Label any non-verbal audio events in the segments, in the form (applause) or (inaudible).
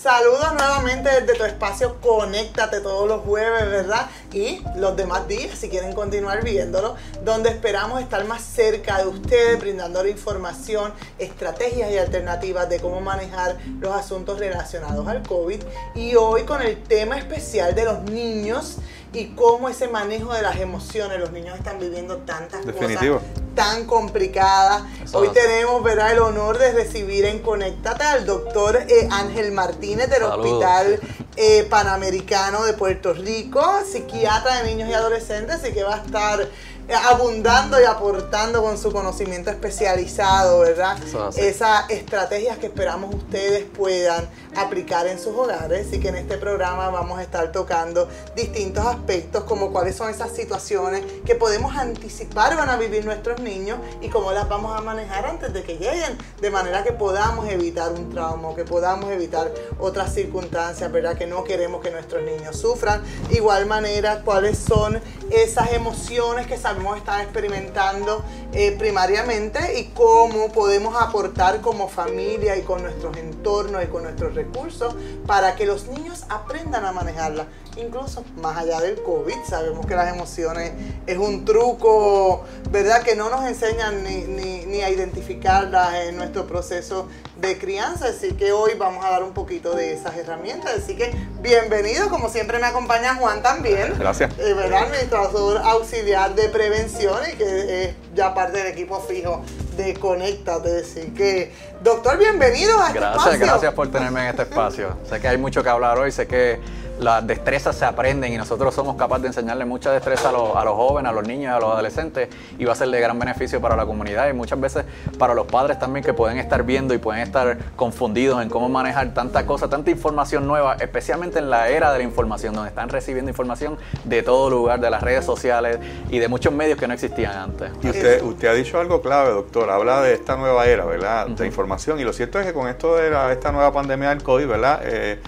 Saludos nuevamente desde tu espacio Conéctate todos los jueves, ¿verdad? Y los demás días, si quieren continuar viéndolo, donde esperamos estar más cerca de ustedes, brindándole información, estrategias y alternativas de cómo manejar los asuntos relacionados al COVID. Y hoy con el tema especial de los niños y cómo ese manejo de las emociones, los niños están viviendo tantas Definitivo. cosas tan complicadas. Eso Hoy tenemos ¿verdad? el honor de recibir en Conéctate al doctor eh, Ángel Martínez del Saludos. Hospital eh, Panamericano de Puerto Rico, psiquiatra de niños y adolescentes, así que va a estar abundando y aportando con su conocimiento especializado, ¿verdad? Esas estrategias que esperamos ustedes puedan aplicar en sus hogares y que en este programa vamos a estar tocando distintos aspectos como cuáles son esas situaciones que podemos anticipar van a vivir nuestros niños y cómo las vamos a manejar antes de que lleguen, de manera que podamos evitar un trauma, que podamos evitar otras circunstancias, ¿verdad? Que no queremos que nuestros niños sufran. Igual manera, cuáles son esas emociones que sabemos están experimentando eh, primariamente y cómo podemos aportar como familia y con nuestros entornos y con nuestros recursos para que los niños aprendan a manejarlas. Incluso más allá del COVID, sabemos que las emociones es un truco, ¿verdad? Que no nos enseñan ni, ni- ni a identificarlas en nuestro proceso de crianza. Así que hoy vamos a dar un poquito de esas herramientas. Así que bienvenido, como siempre me acompaña Juan también. Gracias. Eh, ¿verdad? Administrador auxiliar de prevención y que es ya parte del equipo fijo de Conéctate. Así que, doctor, bienvenido a este Gracias, espacio. gracias por tenerme en este espacio. sé que hay mucho que hablar hoy, sé que las destrezas se aprenden y nosotros somos capaces de enseñarle mucha destreza a los, a los jóvenes, a los niños, a los adolescentes y va a ser de gran beneficio para la comunidad y muchas veces para los padres también que pueden estar viendo y pueden estar confundidos en cómo manejar tanta cosa, tanta información nueva, especialmente en la era de la información, donde están recibiendo información de todo lugar, de las redes sociales y de muchos medios que no existían antes. Y usted ha dicho algo clave, doctor. Habla de esta nueva era, ¿verdad? De información. Y lo cierto es que con esto de la- esta nueva pandemia del COVID, ¿verdad? Eh,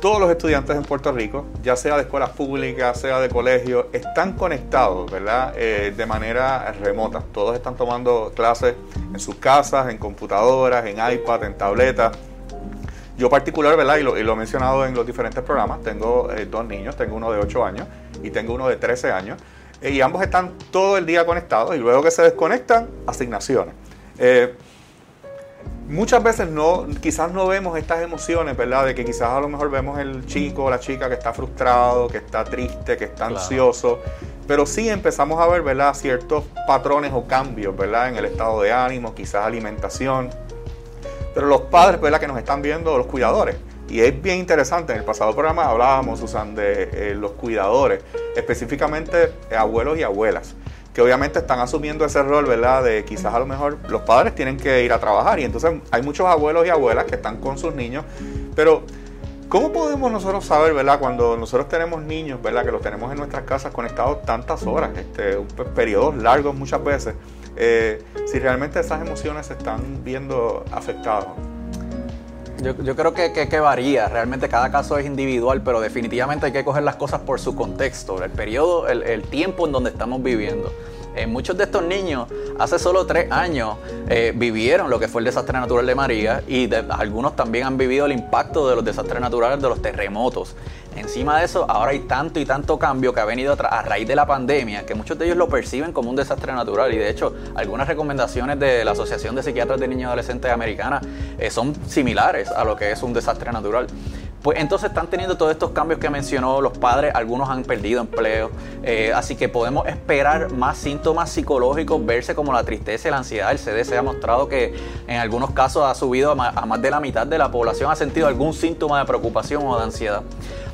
todos los estudiantes en Puerto Rico, ya sea de escuelas públicas, sea de colegios, están conectados, ¿verdad? Eh, de manera remota. Todos están tomando clases en sus casas, en computadoras, en iPad, en tabletas. Yo particular, ¿verdad? Y lo, he mencionado en los diferentes programas, tengo eh, dos niños, tengo uno de 8 años y tengo uno de 13 años, eh, y ambos están todo el día conectados y luego que se desconectan, asignaciones. Muchas veces no, quizás no vemos estas emociones, ¿verdad? De que quizás a lo mejor vemos el chico o la chica que está frustrado, que está triste, que está Claro. ansioso, pero sí empezamos a ver, ¿verdad? Ciertos patrones o cambios, ¿verdad? En el estado de ánimo, quizás alimentación, pero los padres, ¿verdad? Que nos están viendo, los cuidadores. Y es bien interesante, en el pasado programa hablábamos, Susan, de eh, los cuidadores, específicamente eh, abuelos y abuelas, que obviamente están asumiendo ese rol, ¿verdad? De quizás a lo mejor los padres tienen que ir a trabajar y entonces hay muchos abuelos y abuelas que están con sus niños, pero ¿cómo podemos nosotros saber, ¿verdad? Cuando nosotros tenemos niños, ¿verdad? Que los tenemos en nuestras casas conectados tantas horas, este, periodos largos muchas veces, eh, si realmente esas emociones se están viendo afectadas. Yo, yo creo que, que- que varía, realmente cada caso es individual, pero definitivamente hay que coger las cosas por su contexto, el periodo, el, el tiempo en donde estamos viviendo. Eh, muchos de estos niños hace solo tres años eh, vivieron lo que fue el desastre natural de María y algunos también han vivido el impacto de los desastres naturales, de los terremotos. Encima de eso, ahora hay tanto y tanto cambio que ha venido a, raíz de la pandemia que muchos de ellos lo perciben como un desastre natural y de hecho algunas recomendaciones de la Asociación de Psiquiatras de Niños y Adolescentes Americana eh, son similares a lo que es un desastre natural. Pues entonces están teniendo todos estos cambios que mencionó los padres, algunos han perdido empleo, eh, así que podemos esperar más síntomas psicológicos, verse como la tristeza y la ansiedad. El CDC ha mostrado que en algunos casos ha subido a más de la mitad de la población, ha sentido algún síntoma de preocupación o de ansiedad.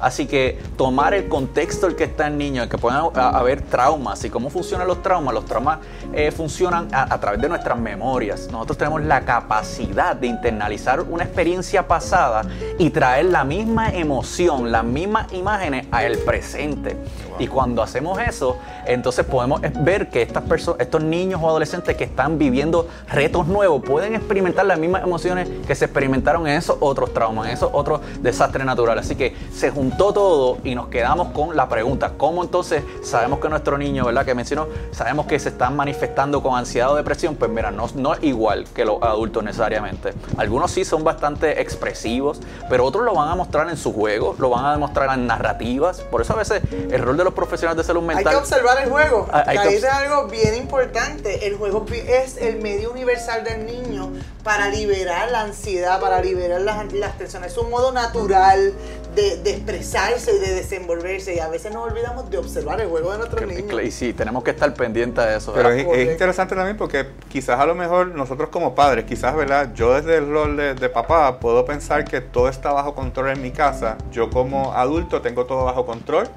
Así que tomar el contexto en el que está el niño, en que pueden ha- haber traumas y cómo funcionan los traumas. Los traumas eh, funcionan a, través de nuestras memorias. Nosotros tenemos la capacidad de internalizar una experiencia pasada y traer la misma emoción, las mismas imágenes al presente. Y cuando hacemos eso, entonces podemos ver que estas personas, estos niños o adolescentes que están viviendo retos nuevos pueden experimentar las mismas emociones que se experimentaron en esos otros traumas, en esos otros desastres naturales. Así que se juntó todo y nos quedamos con la pregunta, ¿cómo entonces sabemos que nuestro niño, ¿verdad? Que mencionó, sabemos que se están manifestando con ansiedad o depresión, pues mira, no, no es igual que los adultos necesariamente. Algunos sí son bastante expresivos, pero otros lo van a mostrar en sus juegos, lo van a demostrar en narrativas. Por eso a veces el rol de los profesionales de salud mental... Hay que observar el juego. Ahí es algo bien importante. El juego es el medio universal del niño para liberar la ansiedad, para liberar las, las tensiones. Es un modo natural de, expresarse y de desenvolverse. Y a veces nos olvidamos de observar el juego de nuestros niños. Y sí, tenemos que estar pendientes de eso. Pero es, interesante también porque quizás a lo mejor nosotros como padres, quizás, ¿verdad? Yo desde el rol de, de papá puedo pensar que todo está bajo control en mi casa. Yo como adulto tengo todo bajo control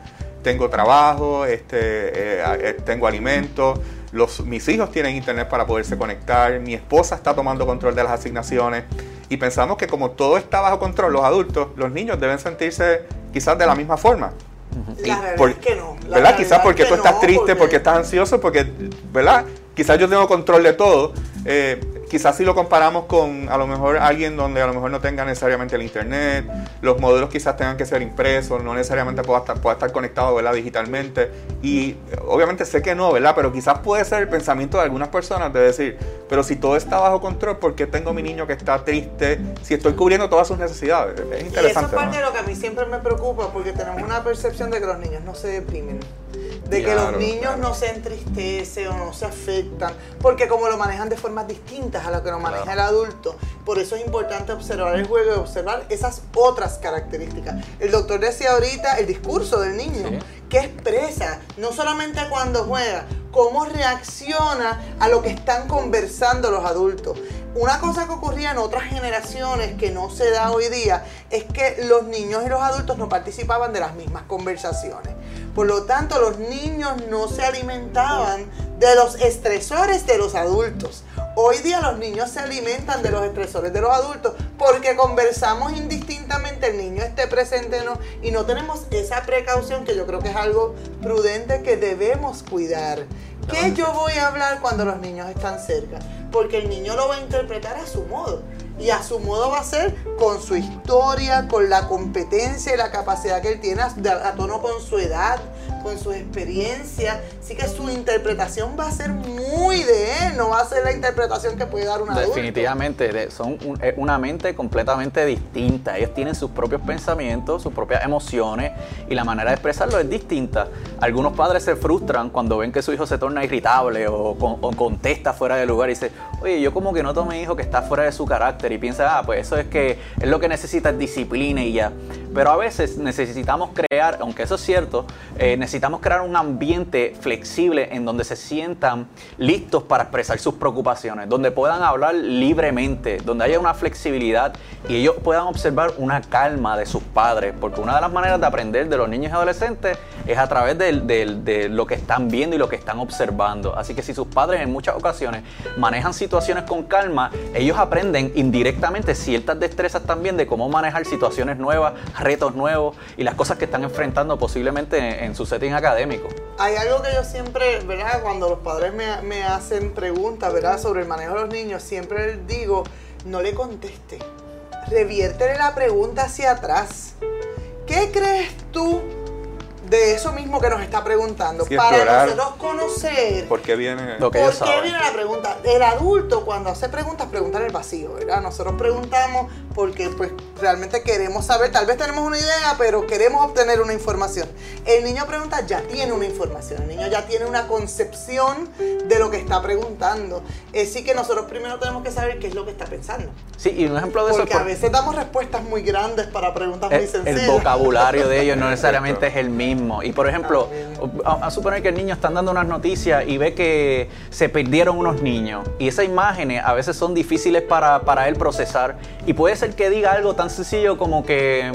tengo trabajo, este, eh, eh, tengo alimentos, los, mis hijos tienen internet para poderse conectar, mi esposa está tomando control de las asignaciones y pensamos que como todo está bajo control, los adultos, los niños deben sentirse quizás de la misma forma. La verdad es que no. ¿Verdad? Quizás porque tú estás triste, porque... estás ansioso, porque, ¿verdad? Quizás yo tengo control de todo. Eh, quizás si lo comparamos con a lo mejor alguien donde a lo mejor no tenga necesariamente el internet, los modelos quizás tengan que ser impresos, no necesariamente pueda estar, pueda estar conectado ¿verdad? digitalmente. Y obviamente sé que no, ¿verdad? Pero quizás puede ser el pensamiento de algunas personas de decir, pero si todo está bajo control, ¿por qué tengo mi niño que está triste si estoy cubriendo todas sus necesidades? Es interesante. Y eso es parte de lo que a mí siempre me preocupa porque tenemos una percepción de que los niños no se deprimen de que los niños no se entristecen o no se afectan, porque como lo manejan de formas distintas a lo que lo maneja el adulto, por eso es importante observar el juego y observar esas otras características. El doctor decía ahorita el discurso del niño, que expresa, no solamente cuando juega, cómo reacciona a lo que están conversando los adultos. Una cosa que ocurría en otras generaciones que no se da hoy día es que los niños y los adultos no participaban de las mismas conversaciones. Por lo tanto, los niños no se alimentaban de los estresores de los adultos. Hoy día los niños se alimentan de los estresores de los adultos porque conversamos indistintamente, el niño esté presente no, y no tenemos esa precaución que yo creo que es algo prudente que debemos cuidar. ¿Qué yo voy a hablar cuando los niños están cerca? Porque el niño lo va a interpretar a su modo y a su modo va a ser con su historia, con la competencia y la capacidad que él tiene a, tono con su edad, con su experiencia. Así que su interpretación va a ser muy de él, no va a ser la interpretación que puede dar un adulto. Definitivamente, son eh, una mente completamente distinta. Ellos tienen sus propios pensamientos, sus propias emociones y la manera de expresarlo es distinta. Algunos padres se frustran cuando ven que su hijo se torna irritable o contesta fuera de lugar y dice, oye, yo como que noto a mi hijo que está fuera de su carácter y piensa, ah, pues eso es que es lo que necesita es disciplina y ya. Pero a veces necesitamos crear, aunque eso es cierto, eh, necesitamos crear un ambiente flexible en donde se sientan listos para expresar sus preocupaciones, donde puedan hablar libremente, donde haya una flexibilidad y ellos puedan observar una calma de sus padres, porque una de las maneras de aprender de los niños y adolescentes es a través de, de lo que están viendo y lo que están observando. Así que si sus padres en muchas ocasiones manejan situaciones con calma, ellos aprenden indirectamente ciertas destrezas también de cómo manejar situaciones nuevas, retos nuevos y las cosas que están enfrentando posiblemente en, su setting académico. Hay algo que yo siempre, ¿verdad? Cuando los padres me, me hacen preguntas, ¿verdad? Sobre el manejo de los niños, siempre digo, no le conteste. Reviértele la pregunta hacia atrás. ¿Qué crees tú de eso mismo que nos está preguntando, para nosotros conocer por qué viene, lo que por qué viene la pregunta. El adulto cuando hace preguntas pregunta en el vacío, ¿verdad? Nosotros preguntamos porque pues realmente queremos saber, tal vez tenemos una idea, pero queremos obtener una información. El niño pregunta ya tiene una información, el niño ya tiene una concepción de lo que está preguntando. Así que nosotros primero tenemos que saber qué es lo que está pensando. Sí, y un ejemplo de eso Porque a veces damos respuestas muy grandes para preguntas muy sencillas. El vocabulario de ellos no (laughs) necesariamente es el mismo. Y por ejemplo, a, suponer que el niño está dando unas noticias y ve que se perdieron unos niños. Y esas imágenes a veces son difíciles para, para él procesar. Y puede ser que diga algo tan sencillo como que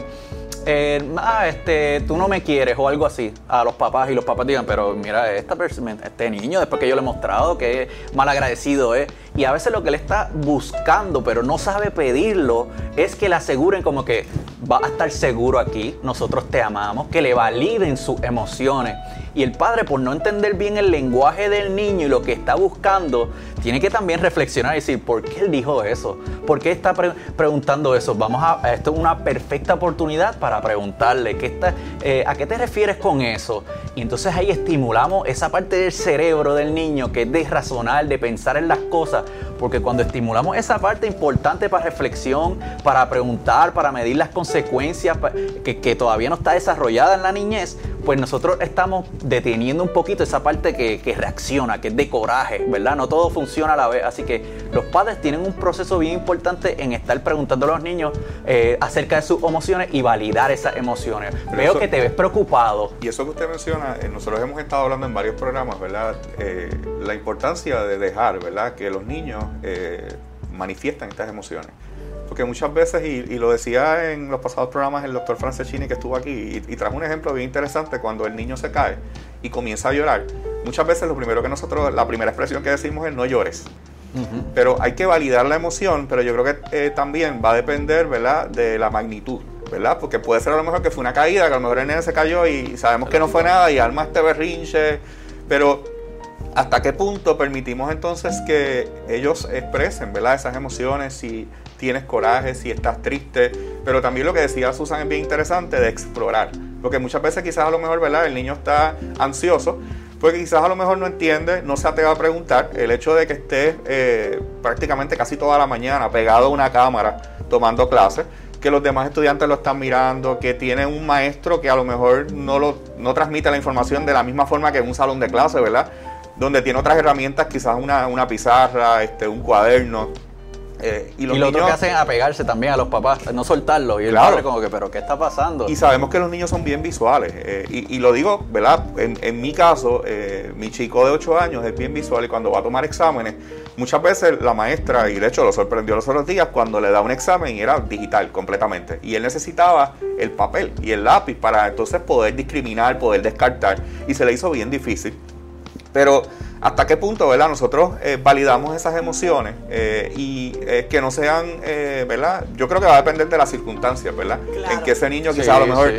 eh, ah, este, tú no me quieres o algo así a los papás y los papás digan, pero mira, este niño, después que yo le he mostrado que mal agradecido es, y a veces lo que le está buscando, pero no sabe pedirlo, es que le aseguren como que va a estar seguro aquí, nosotros te amamos, que le validen sus emociones. Y el padre, por no entender bien el lenguaje del niño y lo que está buscando, tiene que también reflexionar y decir, ¿por qué él dijo eso? ¿Por qué está preguntando eso? Vamos a, esto es una perfecta oportunidad para preguntarle, ¿qué está, eh, ¿a qué te refieres con eso? Y entonces ahí estimulamos esa parte del cerebro del niño que es de razonar, de pensar en las cosas, porque cuando estimulamos esa parte importante para reflexión, para preguntar, para medir las consecuencias, que, todavía no está desarrollada en la niñez, pues nosotros estamos deteniendo un poquito esa parte que, reacciona, que es de coraje, ¿verdad? No todo funciona a la vez. Así que los padres tienen un proceso bien importante en estar preguntando a los niños eh, acerca de sus emociones y validar esas emociones. Veo que te ves preocupado. Y eso que usted menciona, eh, nosotros hemos estado hablando en varios programas, ¿verdad? Eh, la importancia de dejar, ¿verdad? Que los niños manifiestan estas emociones. Porque muchas veces, y, lo decía en los pasados programas el doctor Franceschini que estuvo aquí, y, trajo un ejemplo bien interesante cuando el niño se cae y comienza a llorar. Muchas veces lo primero que nosotros, la primera expresión que decimos es no llores. Pero hay que validar la emoción, pero yo creo que eh, también va a depender, ¿verdad?, de la magnitud. ¿verdad? Porque puede ser a lo mejor que fue una caída, que a lo mejor el nene se cayó y sabemos que no fue nada y alma este berrinche, pero ¿hasta qué punto permitimos entonces que ellos expresen, ¿verdad? Esas emociones, si tienes coraje, si estás triste, pero también lo que decía Susan es bien interesante de explorar, porque muchas veces quizás a lo mejor, ¿verdad? El niño está ansioso, porque quizás a lo mejor no entiende, no se atreve a preguntar, el hecho de que esté eh, prácticamente casi toda la mañana pegado a una cámara tomando clases, que los demás estudiantes lo están mirando, que tiene un maestro que a lo mejor no, lo, no transmite la información de la misma forma que en un salón de clase, ¿verdad? Donde tiene otras herramientas, quizás una, una pizarra, este, un cuaderno eh, y, lo otro que hacen es apegarse también a los papás, no soltarlo. Y el padre como que, pero ¿qué está pasando? Y sabemos que los niños son bien visuales. Eh, y, lo digo, ¿verdad? En, mi caso, eh, mi chico de 8 años es bien visual y cuando va a tomar exámenes, muchas veces la maestra, y de hecho lo sorprendió los otros días, cuando le da un examen y era digital completamente. Y él necesitaba el papel y el lápiz para entonces poder discriminar, poder descartar. Y se le hizo bien difícil. Pero hasta qué punto, ¿verdad? Nosotros eh, validamos esas emociones eh, y eh, que no sean, ¿verdad? Yo creo que va a depender de las circunstancias, ¿verdad? En que ese niño quizás a lo mejor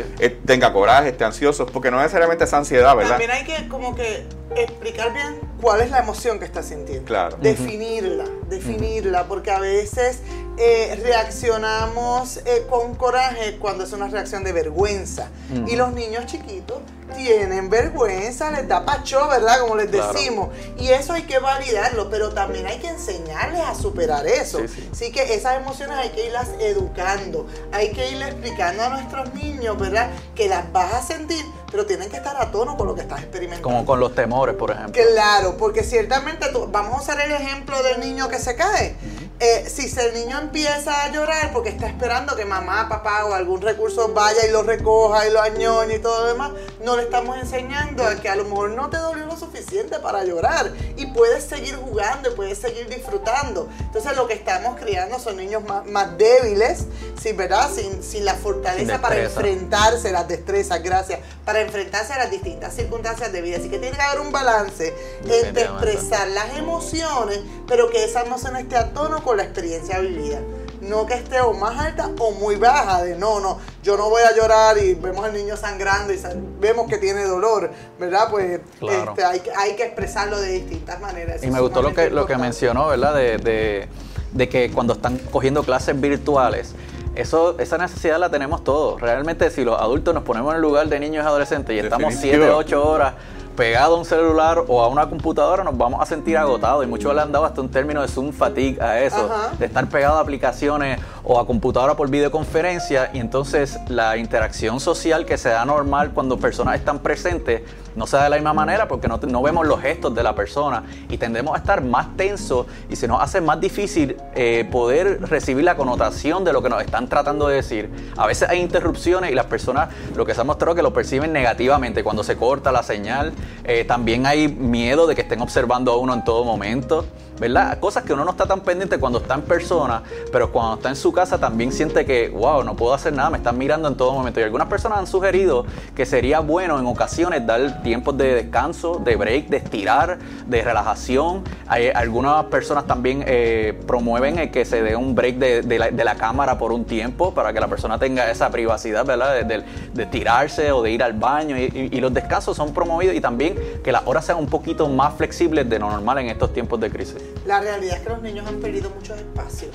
tenga coraje, esté ansioso, porque no necesariamente esa ansiedad, ¿verdad? También hay que como que explicar bien cuál es la emoción que está sintiendo. Claro. Definirla, definirla, porque a veces reaccionamos con coraje cuando es una reacción de vergüenza. Y los niños chiquitos tienen vergüenza, les da pacho, ¿verdad? Como les decimos. Y eso hay que validarlo, pero también hay que enseñarles a superar eso. Así que esas emociones hay que irlas educando, hay que irles explicando a nuestros niños, ¿verdad? Que las vas a sentir, pero tienen que estar a tono con lo que estás experimentando. Como con los temores, por ejemplo. Claro, porque ciertamente vamos a usar el ejemplo del niño que se cae. Eh, si el niño empieza a llorar porque está esperando que mamá, papá o algún recurso vaya y lo recoja y lo añoñe y todo lo demás, no le estamos enseñando a que a lo mejor no te dolió lo suficiente para llorar y puedes seguir jugando y puedes seguir disfrutando. Entonces lo que estamos criando son niños más, débiles, ¿sí, ¿verdad? Sin, sin la fortaleza para enfrentarse, las destrezas, gracias, para enfrentarse a las distintas circunstancias de vida. Así que tiene que haber un balance entre expresar las emociones, pero que esa emoción esté a tono con la experiencia vivida. No que esté o más alta o muy baja, de no, no, yo no voy a llorar y vemos al niño sangrando y vemos que tiene dolor, ¿verdad? Pues este, hay, hay, que expresarlo de distintas maneras. y me gustó lo que, lo que mencionó, ¿verdad? De, de, que cuando están cogiendo clases virtuales, eso, esa necesidad la tenemos todos. Realmente si los adultos nos ponemos en el lugar de niños y adolescentes y estamos 7, 8 horas pegado a un celular o a una computadora nos vamos a sentir agotados. Y muchos le han dado hasta un término de Zoom fatigue a eso, de estar pegado a aplicaciones o a computadora por videoconferencia. Y entonces la interacción social que se da normal cuando personas están presentes no se da de la misma manera porque no, no vemos los gestos de la persona y tendemos a estar más tensos y se nos hace más difícil eh, poder recibir la connotación de lo que nos están tratando de decir. A veces hay interrupciones y las personas lo que se ha mostrado que lo perciben negativamente cuando se corta la señal. Eh, también hay miedo de que estén observando a uno en todo momento. ¿Verdad? Cosas que uno no está tan pendiente cuando está en persona, pero cuando está en su casa también siente que, wow, no puedo hacer nada, me están mirando en todo momento. Y algunas personas han sugerido que sería bueno en ocasiones dar tiempos de descanso, de break, de estirar, de relajación. Hay, algunas personas también eh, promueven el que se dé un break de, la, cámara por un tiempo para que la persona tenga esa privacidad, ¿verdad? De, tirarse o de ir al baño. Y, y los descansos son promovidos y también que las horas sean un poquito más flexibles de lo normal en estos tiempos de crisis. La realidad es que los niños han perdido muchos espacios.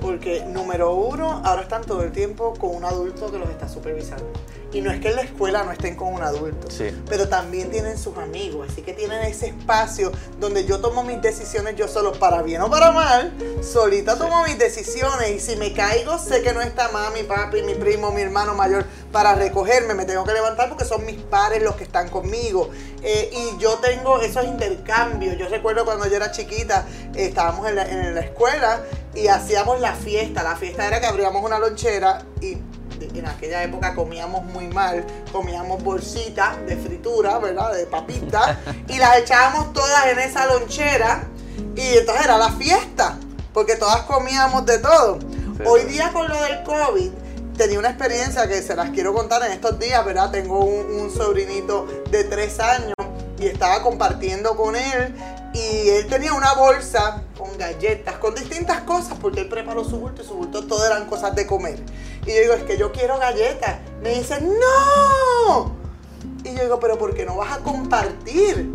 Porque, número uno, ahora están todo el tiempo con un adulto que los está supervisando. Y no es que en la escuela no estén con un adulto, pero también tienen sus amigos, así que tienen ese espacio donde yo tomo mis decisiones yo solo, para bien o para mal, solita tomo mis decisiones y si me caigo sé que no está mami, papi, mi primo, mi hermano mayor para recogerme, me tengo que levantar porque son mis padres los que están conmigo. Eh, y yo tengo esos intercambios, yo recuerdo cuando yo era chiquita, estábamos en la, en la escuela y hacíamos la fiesta, la fiesta era que abríamos una lonchera y en aquella época comíamos muy mal, comíamos bolsitas de fritura, ¿verdad? De papitas, (laughs) y las echábamos todas en esa lonchera, y entonces era la fiesta, porque todas comíamos de todo. Hoy día con lo del COVID, tenía una experiencia que se las quiero contar en estos días, ¿verdad? Tengo un, un sobrinito de tres años y estaba compartiendo con él y él tenía una bolsa con galletas, con distintas cosas, porque él preparó su bulto y su bulto todo eran cosas de comer. Y yo digo, es que yo quiero galletas. Me dice, no. Y yo digo, pero ¿por qué no vas a compartir?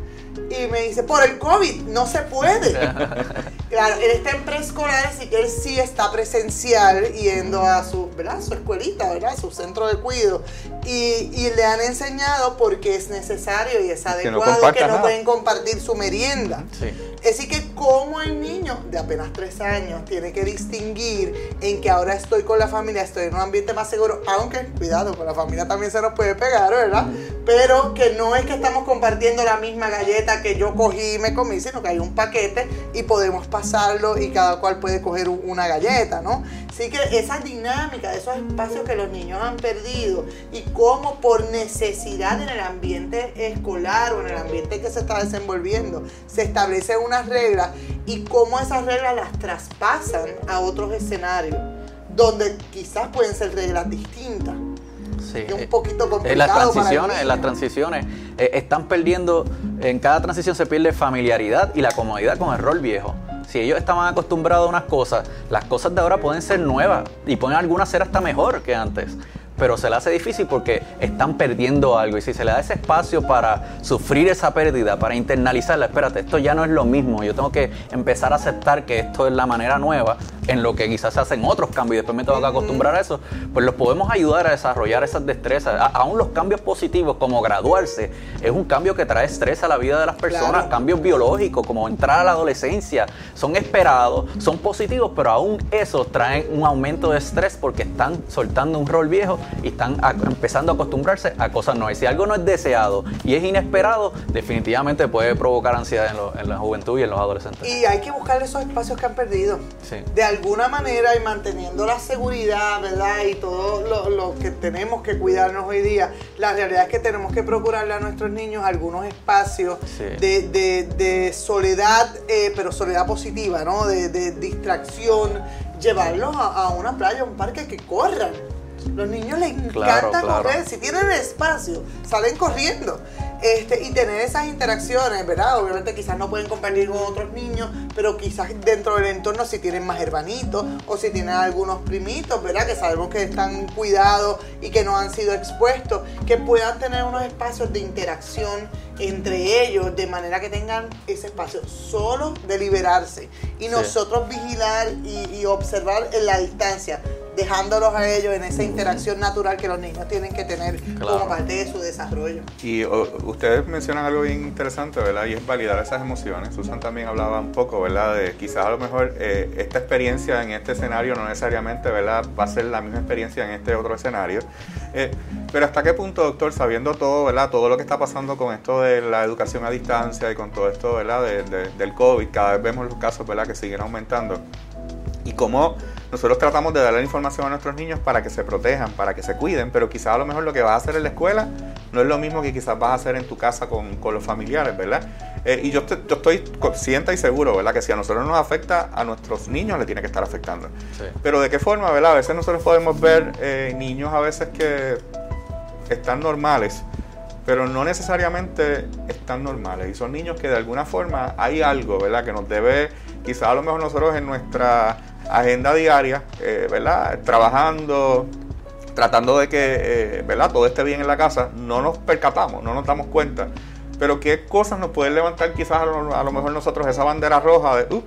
Y me dice, por el COVID, no se puede. (laughs) claro, él está en preescolar, así que él sí está presencial yendo a su, ¿verdad? su escuelita, ¿verdad? su centro de cuidado. Y, y, le han enseñado porque es necesario y es adecuado que no, pueden compartir su merienda. Sí. Así que como el niño de apenas tres años tiene que distinguir en que ahora estoy con la familia, estoy en un ambiente más seguro, aunque cuidado, con la familia también se nos puede pegar, ¿verdad? Pero que no es que estamos compartiendo la misma galleta que yo cogí y me comí, sino que hay un paquete y podemos pasarlo y cada cual puede coger una galleta, ¿no? Así que esa dinámica, esos espacios que los niños han perdido y cómo por necesidad en el ambiente escolar o en el ambiente que se está desenvolviendo se establece unas reglas y cómo esas reglas las traspasan a otros escenarios donde quizás pueden ser reglas distintas. Sí, es un eh, poquito complicado. En las transiciones, en las transiciones eh, están perdiendo, en cada transición se pierde familiaridad y la comodidad con el rol viejo. Si ellos estaban acostumbrados a unas cosas, las cosas de ahora pueden ser nuevas y pueden algunas ser hasta mejor que antes pero se le hace difícil porque están perdiendo algo. Y si se le da ese espacio para sufrir esa pérdida, para internalizarla, espérate, esto ya no es lo mismo. Yo tengo que empezar a aceptar que esto es la manera nueva en lo que quizás se hacen otros cambios y después me tengo que acostumbrar a eso. Pues los podemos ayudar a desarrollar esas destrezas. aún los cambios positivos, como graduarse, es un cambio que trae estrés a la vida de las personas. Cambios biológicos, como entrar a la adolescencia, son esperados, son positivos, pero aún esos traen un aumento de estrés porque están soltando un rol viejo y están empezando a acostumbrarse a cosas nuevas. Si algo no es deseado y es inesperado, definitivamente puede provocar ansiedad en, la juventud y en los adolescentes. Y hay que buscar esos espacios que han perdido. De alguna manera y manteniendo la seguridad, ¿verdad? Y todo lo, que tenemos que cuidarnos hoy día. La realidad es que tenemos que procurarle a nuestros niños algunos espacios de, soledad, eh, pero soledad positiva, ¿no? De, distracción llevarlos a, a, una playa, un parque que corran, los niños les encanta correr, si tienen espacio, salen corriendo. Este, y tener esas interacciones, ¿verdad? Obviamente quizás no pueden compartir con otros niños, pero quizás dentro del entorno si tienen más hermanitos o si tienen algunos primitos, ¿verdad? Que sabemos que están cuidados y que no han sido expuestos, que puedan tener unos espacios de interacción entre ellos, de manera que tengan ese espacio solo de liberarse y nosotros vigilar y, y observar en la distancia dejándolos a ellos en esa interacción natural que los niños tienen que tener como parte de su desarrollo. Y ustedes mencionan algo bien interesante, ¿verdad? Y es validar esas emociones. Susan también hablaba un poco, ¿verdad? De quizás a lo mejor eh, esta experiencia en este escenario no necesariamente, ¿verdad? Va a ser la misma experiencia en este otro escenario. Eh, pero hasta qué punto, doctor, sabiendo todo, ¿verdad? Todo lo que está pasando con esto de la educación a distancia y con todo esto, ¿verdad? del COVID, cada vez vemos los casos, ¿verdad? Que siguen aumentando. Y cómo nosotros tratamos de darle información a nuestros niños para que se protejan, para que se cuiden, pero quizás a lo mejor lo que vas a hacer en la escuela no es lo mismo que quizás vas a hacer en tu casa con, los familiares, ¿verdad? Eh, y yo, estoy consciente y seguro, ¿verdad? Que si a nosotros nos afecta, a nuestros niños le tiene que estar afectando. Pero de qué forma, ¿verdad? A veces nosotros podemos ver eh, niños a veces que están normales, pero no necesariamente están normales. Y son niños que de alguna forma hay algo, ¿verdad? Que nos debe, quizás a lo mejor nosotros en nuestra agenda diaria, eh, ¿verdad? Trabajando, tratando de que, eh, ¿verdad? Todo esté bien en la casa, no nos percatamos, no nos damos cuenta. Pero qué cosas nos pueden levantar quizás a lo, mejor nosotros esa bandera roja de, uh,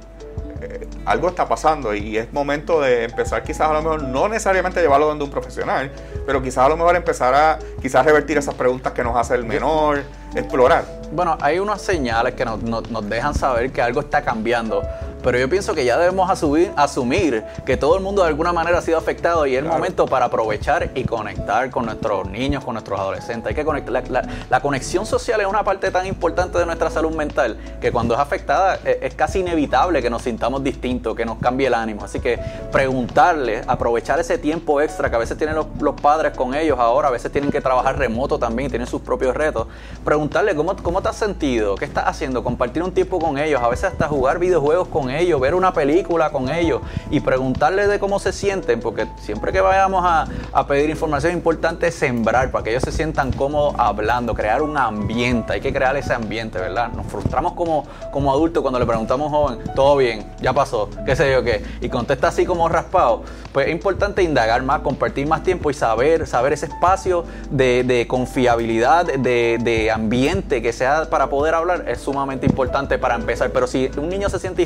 eh, algo está pasando y es momento de empezar quizás a lo mejor no necesariamente llevarlo donde un profesional, pero quizás a lo mejor empezar a quizás revertir esas preguntas que nos hace el menor, explorar. Bueno, hay unas señales que nos, nos dejan saber que algo está cambiando pero yo pienso que ya debemos asumir, asumir que todo el mundo de alguna manera ha sido afectado y es el momento para aprovechar y conectar con nuestros niños, con nuestros adolescentes. Hay que conectar. La, conexión social es una parte tan importante de nuestra salud mental que cuando es afectada es, es casi inevitable que nos sintamos distintos, que nos cambie el ánimo. Así que preguntarles, aprovechar ese tiempo extra que a veces tienen los, los, padres con ellos ahora, a veces tienen que trabajar remoto también, tienen sus propios retos. Preguntarles cómo, cómo te has sentido, qué estás haciendo, compartir un tiempo con ellos, a veces hasta jugar videojuegos con ellos ellos, ver una película con ellos y preguntarles de cómo se sienten, porque siempre que vayamos a, pedir información es importante sembrar para que ellos se sientan cómodos hablando, crear un ambiente, hay que crear ese ambiente, ¿verdad? Nos frustramos como, como adultos cuando le preguntamos a un joven, todo bien, ya pasó, qué sé yo qué, y contesta así como raspado, pues es importante indagar más, compartir más tiempo y saber, saber ese espacio de, confiabilidad, de, de ambiente que sea para poder hablar, es sumamente importante para empezar, pero si un niño se siente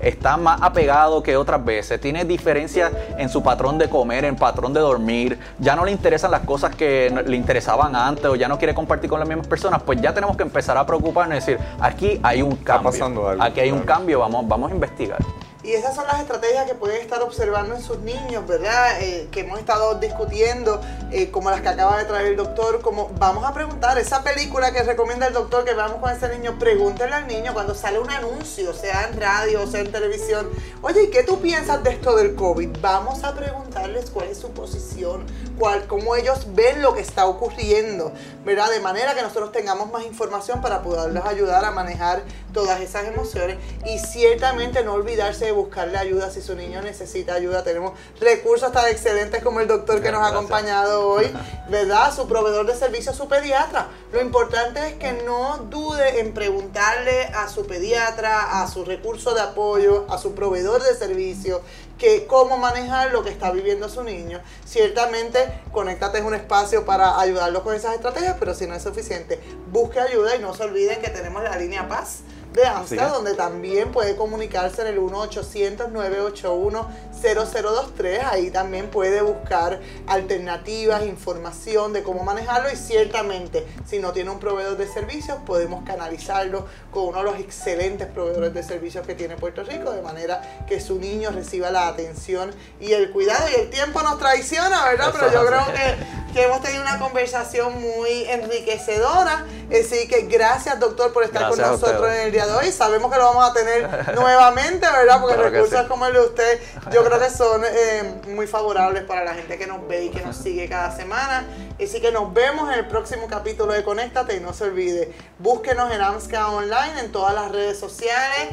está más apegado que otras veces, tiene diferencias en su patrón de comer, en patrón de dormir, ya no le interesan las cosas que le interesaban antes o ya no quiere compartir con las mismas personas, pues ya tenemos que empezar a preocuparnos y decir, aquí hay un cambio, aquí hay un cambio, vamos, vamos a investigar. Y esas son las estrategias que pueden estar observando en sus niños, ¿verdad? Eh, que hemos estado discutiendo, eh, como las que acaba de traer el doctor, como vamos a preguntar, esa película que recomienda el doctor que veamos con ese niño, pregúntenle al niño cuando sale un anuncio, sea en radio sea en televisión, oye, ¿y qué tú piensas de esto del COVID? Vamos a preguntarles cuál es su posición, cuál, cómo ellos ven lo que está ocurriendo, ¿verdad? De manera que nosotros tengamos más información para poderles ayudar a manejar todas esas emociones y ciertamente no olvidarse de buscarle ayuda si su niño necesita ayuda. Tenemos recursos tan excelentes como el doctor que nos ha acompañado hoy, (laughs) ¿verdad? Su proveedor de servicios, su pediatra. Lo importante es que no dude en preguntarle a su pediatra, a su recurso de apoyo, a su proveedor de servicios, que cómo manejar lo que está viviendo su niño. Ciertamente, Conéctate es un espacio para ayudarlo con esas estrategias, pero si no es suficiente, busque ayuda y no se olviden que tenemos la línea Paz de AMSCA, donde también puede comunicarse en el 1-800-981-0023. Ahí también puede buscar alternativas, información de cómo manejarlo y ciertamente si no tiene un proveedor de servicios podemos canalizarlo con uno de los excelentes proveedores de servicios que tiene Puerto Rico, de manera que su niño reciba la atención y el cuidado. Y el tiempo nos traiciona, ¿verdad? Pero yo creo que, que hemos tenido una conversación muy enriquecedora. Así que gracias, doctor, por estar con nosotros en el día de hoy. Sabemos que lo vamos a tener (laughs) nuevamente, ¿verdad? Porque recursos como el de usted, yo creo que son (laughs) eh, muy favorables para la gente que nos ve y que nos sigue cada semana. Así que nos vemos en el próximo capítulo de Conéctate y no se olvide, búsquenos en AMSCA Online, en todas las redes sociales.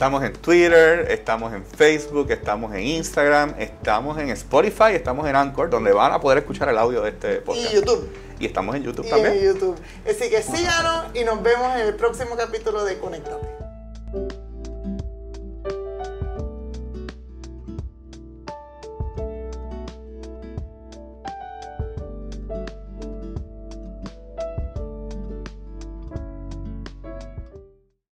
Estamos en Twitter, estamos en Facebook, estamos en Instagram, estamos en Spotify, estamos en Anchor, donde van a poder escuchar el audio de este podcast. Y YouTube. Y estamos en YouTube también. En YouTube. Así que síganos y nos vemos en el próximo capítulo de Conéctate.